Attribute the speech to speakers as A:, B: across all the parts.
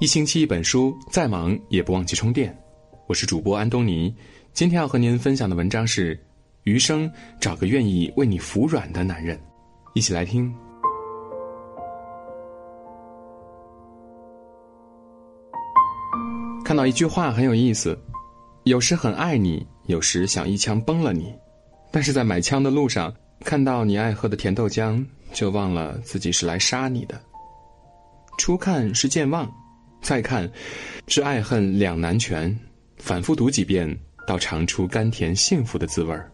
A: 一星期一本书，再忙也不忘记充电。我是主播安东尼，今天要和您分享的文章是：余生找个愿意为你服软的男人。一起来听。看到一句话很有意思：有时很爱你，有时想一枪崩了你，但是在买枪的路上，看到你爱喝的甜豆浆，就忘了自己是来杀你的。初看是健忘。再看，是爱恨两难全，反复读几遍，到尝出甘甜幸福的滋味儿。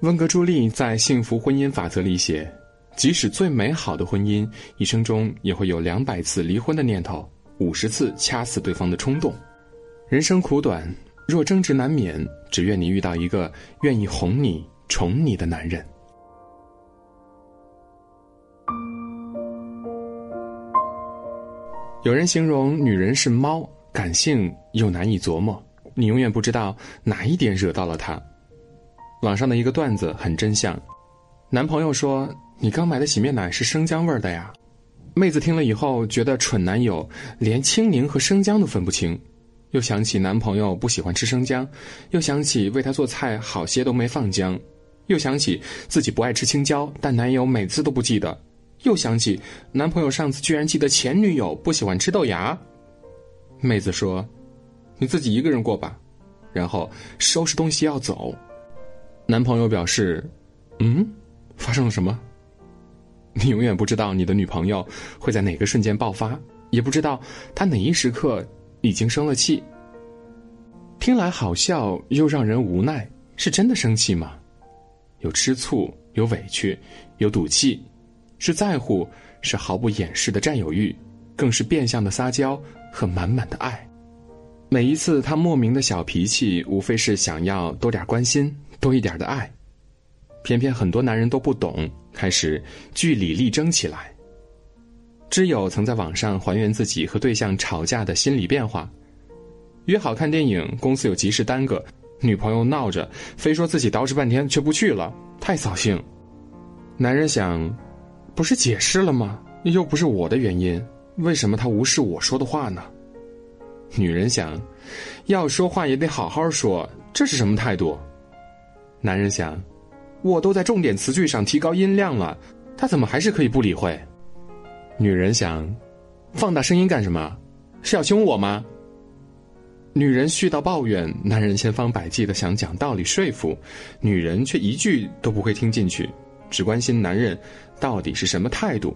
A: 温格朱莉在《幸福婚姻法则》里写：，即使最美好的婚姻，一生中也会有两百次离婚的念头，五十次掐死对方的冲动。人生苦短，若争执难免，只愿你遇到一个愿意哄你、宠你的男人。有人形容女人是猫，感性又难以琢磨，你永远不知道哪一点惹到了她。网上的一个段子很真相，男朋友说：“你刚买的洗面奶是生姜味的呀。”妹子听了以后觉得蠢男友连青柠和生姜都分不清，又想起男朋友不喜欢吃生姜，又想起为他做菜好些都没放姜，又想起自己不爱吃青椒，但男友每次都不记得。又想起男朋友上次居然记得前女友不喜欢吃豆芽，妹子说：“你自己一个人过吧。”然后收拾东西要走。男朋友表示：“嗯，发生了什么？”你永远不知道你的女朋友会在哪个瞬间爆发，也不知道她哪一时刻已经生了气。听来好笑又让人无奈，是真的生气吗？有吃醋，有委屈，有赌气。是在乎，是毫不掩饰的占有欲，更是变相的撒娇和满满的爱。每一次他莫名的小脾气，无非是想要多点关心，多一点的爱。偏偏很多男人都不懂，开始据理力争起来。知友曾在网上还原自己和对象吵架的心理变化：约好看电影，公司有急事耽搁，女朋友闹着，非说自己捯饬半天却不去了，太扫兴。男人想。不是解释了吗？又不是我的原因，为什么他无视我说的话呢？女人想，要说话也得好好说，这是什么态度？男人想，我都在重点词句上提高音量了，他怎么还是可以不理会？女人想，放大声音干什么？是要凶我吗？女人絮叨抱怨，男人千方百计的想讲道理说服，女人却一句都不会听进去。只关心男人到底是什么态度，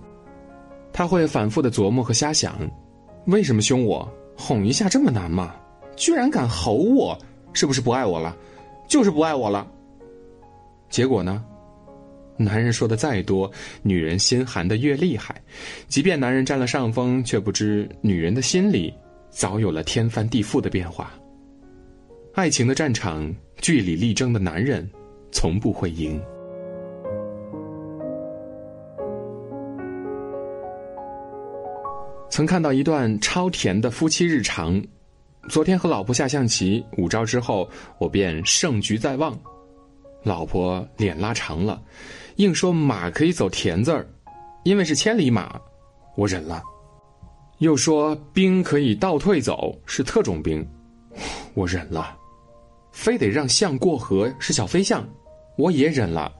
A: 他会反复的琢磨和瞎想：为什么凶我？哄一下这么难吗？居然敢吼我，是不是不爱我了？就是不爱我了。结果呢？男人说的再多，女人心寒的越厉害。即便男人占了上风，却不知女人的心里早有了天翻地覆的变化。爱情的战场，据理力争的男人，从不会赢。曾看到一段超甜的夫妻日常。昨天和老婆下象棋，五招之后，我便胜局在望。老婆脸拉长了，硬说马可以走田字儿，因为是千里马，我忍了。又说兵可以倒退走，是特种兵，我忍了。非得让象过河，是小飞象，我也忍了。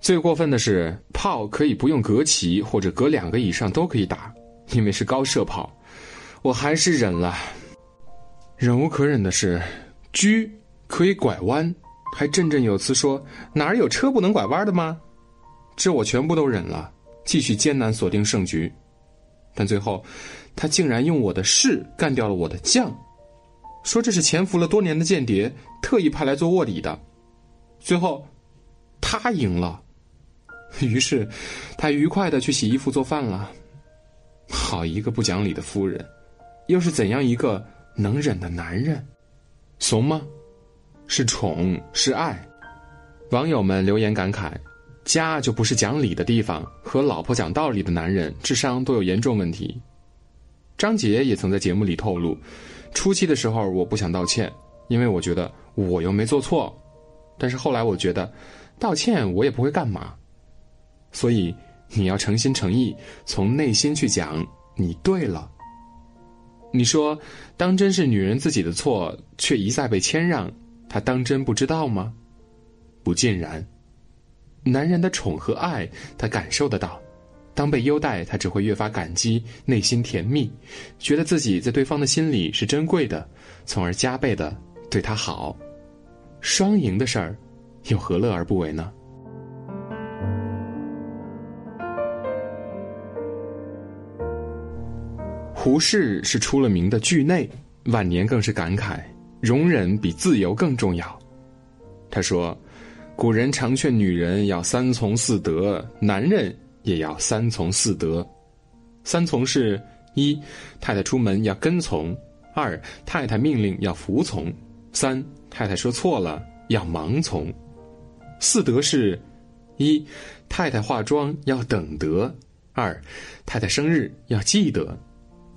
A: 最过分的是炮可以不用隔棋，或者隔两个以上都可以打。因为是高射炮，我还是忍了。忍无可忍的是，车可以拐弯，还振振有词说哪儿有车不能拐弯的吗？这我全部都忍了，继续艰难锁定胜局。但最后，他竟然用我的士干掉了我的将，说这是潜伏了多年的间谍，特意派来做卧底的。最后，他赢了，于是他愉快的去洗衣服做饭了。好一个不讲理的夫人，又是怎样一个能忍的男人？怂吗？是宠是爱？网友们留言感慨：家就不是讲理的地方，和老婆讲道理的男人智商都有严重问题。张杰也曾在节目里透露，初期的时候我不想道歉，因为我觉得我又没做错，但是后来我觉得，道歉我也不会干嘛，所以。你要诚心诚意，从内心去讲，你对了。你说，当真是女人自己的错，却一再被谦让，她当真不知道吗？不尽然。男人的宠和爱，她感受得到；当被优待，她只会越发感激，内心甜蜜，觉得自己在对方的心里是珍贵的，从而加倍的对他好。双赢的事儿，又何乐而不为呢？胡适是出了名的惧内，晚年更是感慨：容忍比自由更重要。他说：“古人常劝女人要三从四德，男人也要三从四德。三从是：一，太太出门要跟从；二，太太命令要服从；三，太太说错了要盲从。四德是：一，太太化妆要等得；二，太太生日要记得。”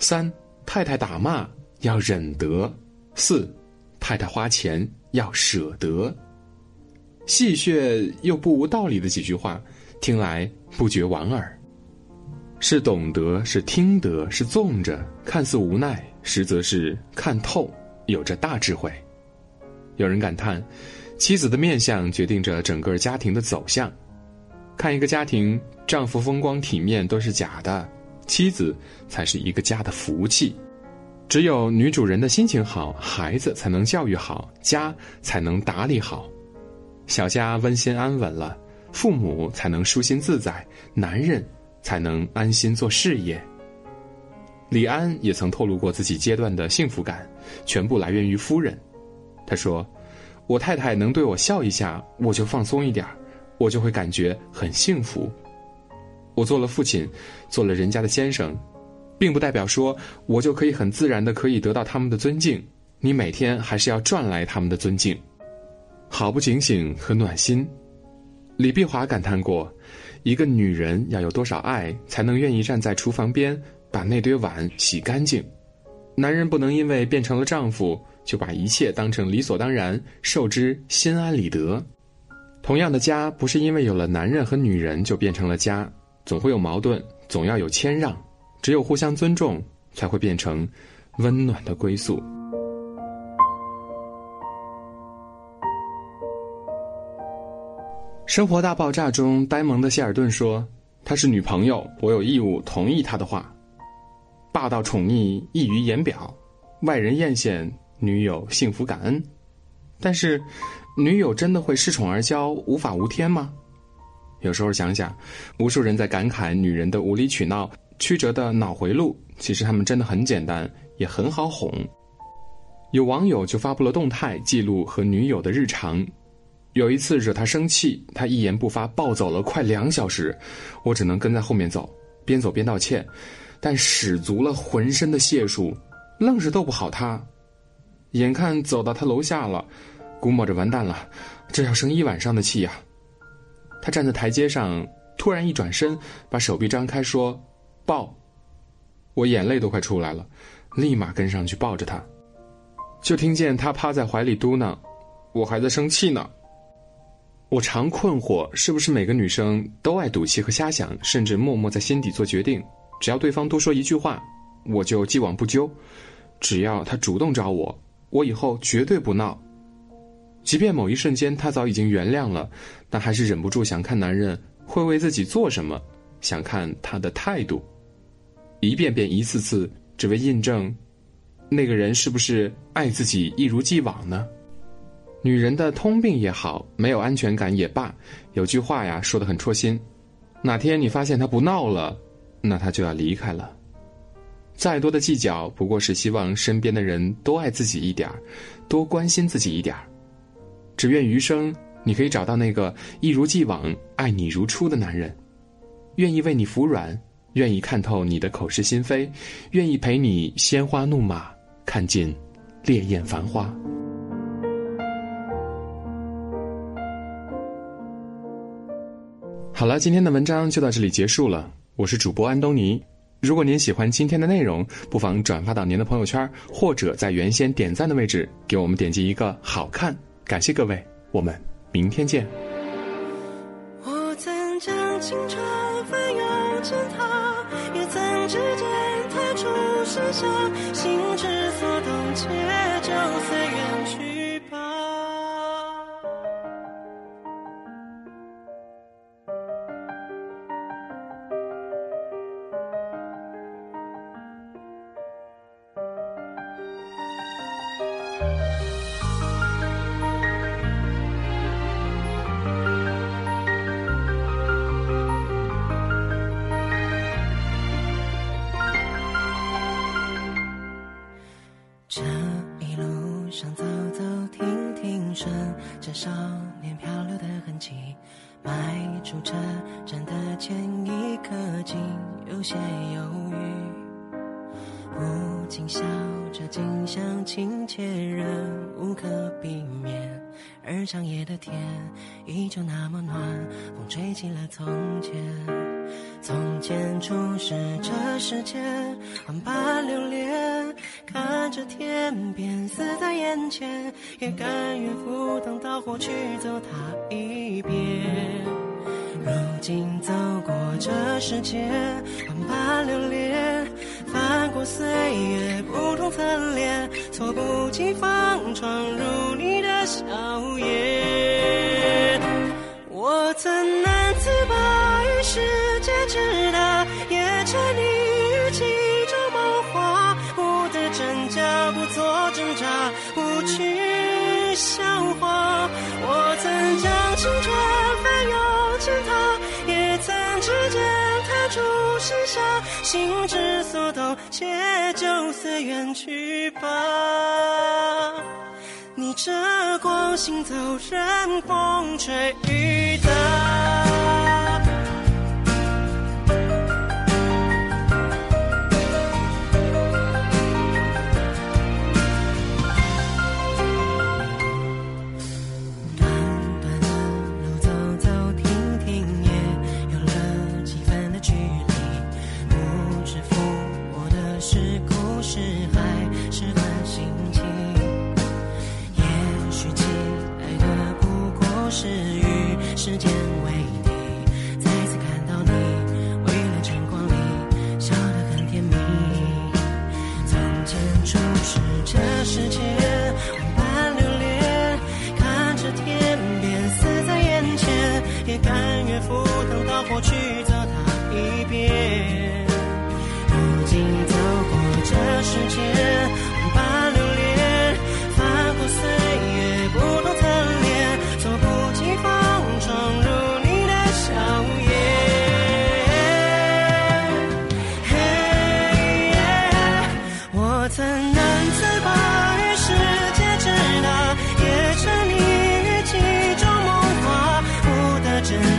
A: 三太太打骂要忍得，四太太花钱要舍得。戏谑又不无道理的几句话，听来不觉莞尔。是懂得，是听得，是纵着，看似无奈，实则是看透，有着大智慧。有人感叹，妻子的面相决定着整个家庭的走向。看一个家庭，丈夫风光体面都是假的。妻子才是一个家的福气，只有女主人的心情好，孩子才能教育好，家才能打理好，小家温馨安稳了，父母才能舒心自在，男人才能安心做事业。李安也曾透露过自己阶段的幸福感，全部来源于夫人。他说：“我太太能对我笑一下，我就放松一点我就会感觉很幸福。”我做了父亲，做了人家的先生，并不代表说我就可以很自然的可以得到他们的尊敬。你每天还是要赚来他们的尊敬，好不警醒和暖心。李碧华感叹过：一个女人要有多少爱，才能愿意站在厨房边把那堆碗洗干净？男人不能因为变成了丈夫，就把一切当成理所当然，受之心安理得。同样的家，不是因为有了男人和女人就变成了家。总会有矛盾，总要有谦让，只有互相尊重，才会变成温暖的归宿。生活大爆炸中，呆萌的谢尔顿说：“她是女朋友，我有义务同意她的话。霸道宠溺溢于言表，外人艳羡，女友幸福感恩。但是，女友真的会恃宠而骄，无法无天吗？”有时候想想，无数人在感慨女人的无理取闹、曲折的脑回路，其实他们真的很简单，也很好哄。有网友就发布了动态记录和女友的日常。有一次惹她生气，她一言不发，暴走了快两小时，我只能跟在后面走，边走边道歉，但使足了浑身的解数，愣是斗不好她。眼看走到她楼下了，估摸着完蛋了，这要生一晚上的气呀。他站在台阶上，突然一转身，把手臂张开说：“抱。”我眼泪都快出来了，立马跟上去抱着他，就听见他趴在怀里嘟囔：“我还在生气呢。”我常困惑，是不是每个女生都爱赌气和瞎想，甚至默默在心底做决定？只要对方多说一句话，我就既往不咎；只要他主动找我，我以后绝对不闹。即便某一瞬间他早已经原谅了，但还是忍不住想看男人会为自己做什么，想看他的态度，一遍遍、一次次，只为印证，那个人是不是爱自己一如既往呢？女人的通病也好，没有安全感也罢，有句话呀说的很戳心：哪天你发现他不闹了，那他就要离开了。再多的计较，不过是希望身边的人多爱自己一点儿多关心自己一点儿只愿余生，你可以找到那个一如既往爱你如初的男人，愿意为你服软，愿意看透你的口是心非，愿意陪你鲜花怒马，看尽烈焰繁花。好了，今天的文章就到这里结束了。我是主播安东尼。如果您喜欢今天的内容，不妨转发到您的朋友圈，或者在原先点赞的位置给我们点击一个好看。感谢各位，我们明天见。
B: 情怯，仍无可避免。而长夜的天依旧那么暖，风吹起了从前。从前初识这世间，万般流连，看着天边死在眼前，也甘愿赴汤蹈火去走它一遍。如今走过这世间，万般流连，翻过岁月，猝不及防闯入你的笑颜。我曾难自拔于世界之大，也沉溺于其中梦话，不得真假，不做挣扎，不去笑话。我曾将青春翻涌践踏，也曾指尖弹出盛夏，心之所动，且就随缘去吧。逆着光行走，任风吹雨打。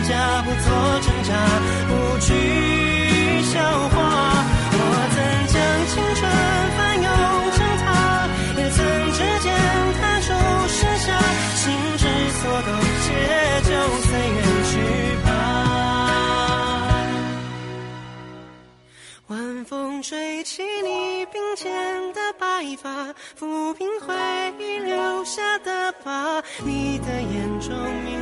B: 假，不做挣扎，不去笑话。我曾将青春翻涌成她，也曾指尖弹出盛夏，心之所动，且就随缘去吧。晚风吹起你鬓间的白发，抚平回忆留下的疤。你的眼中明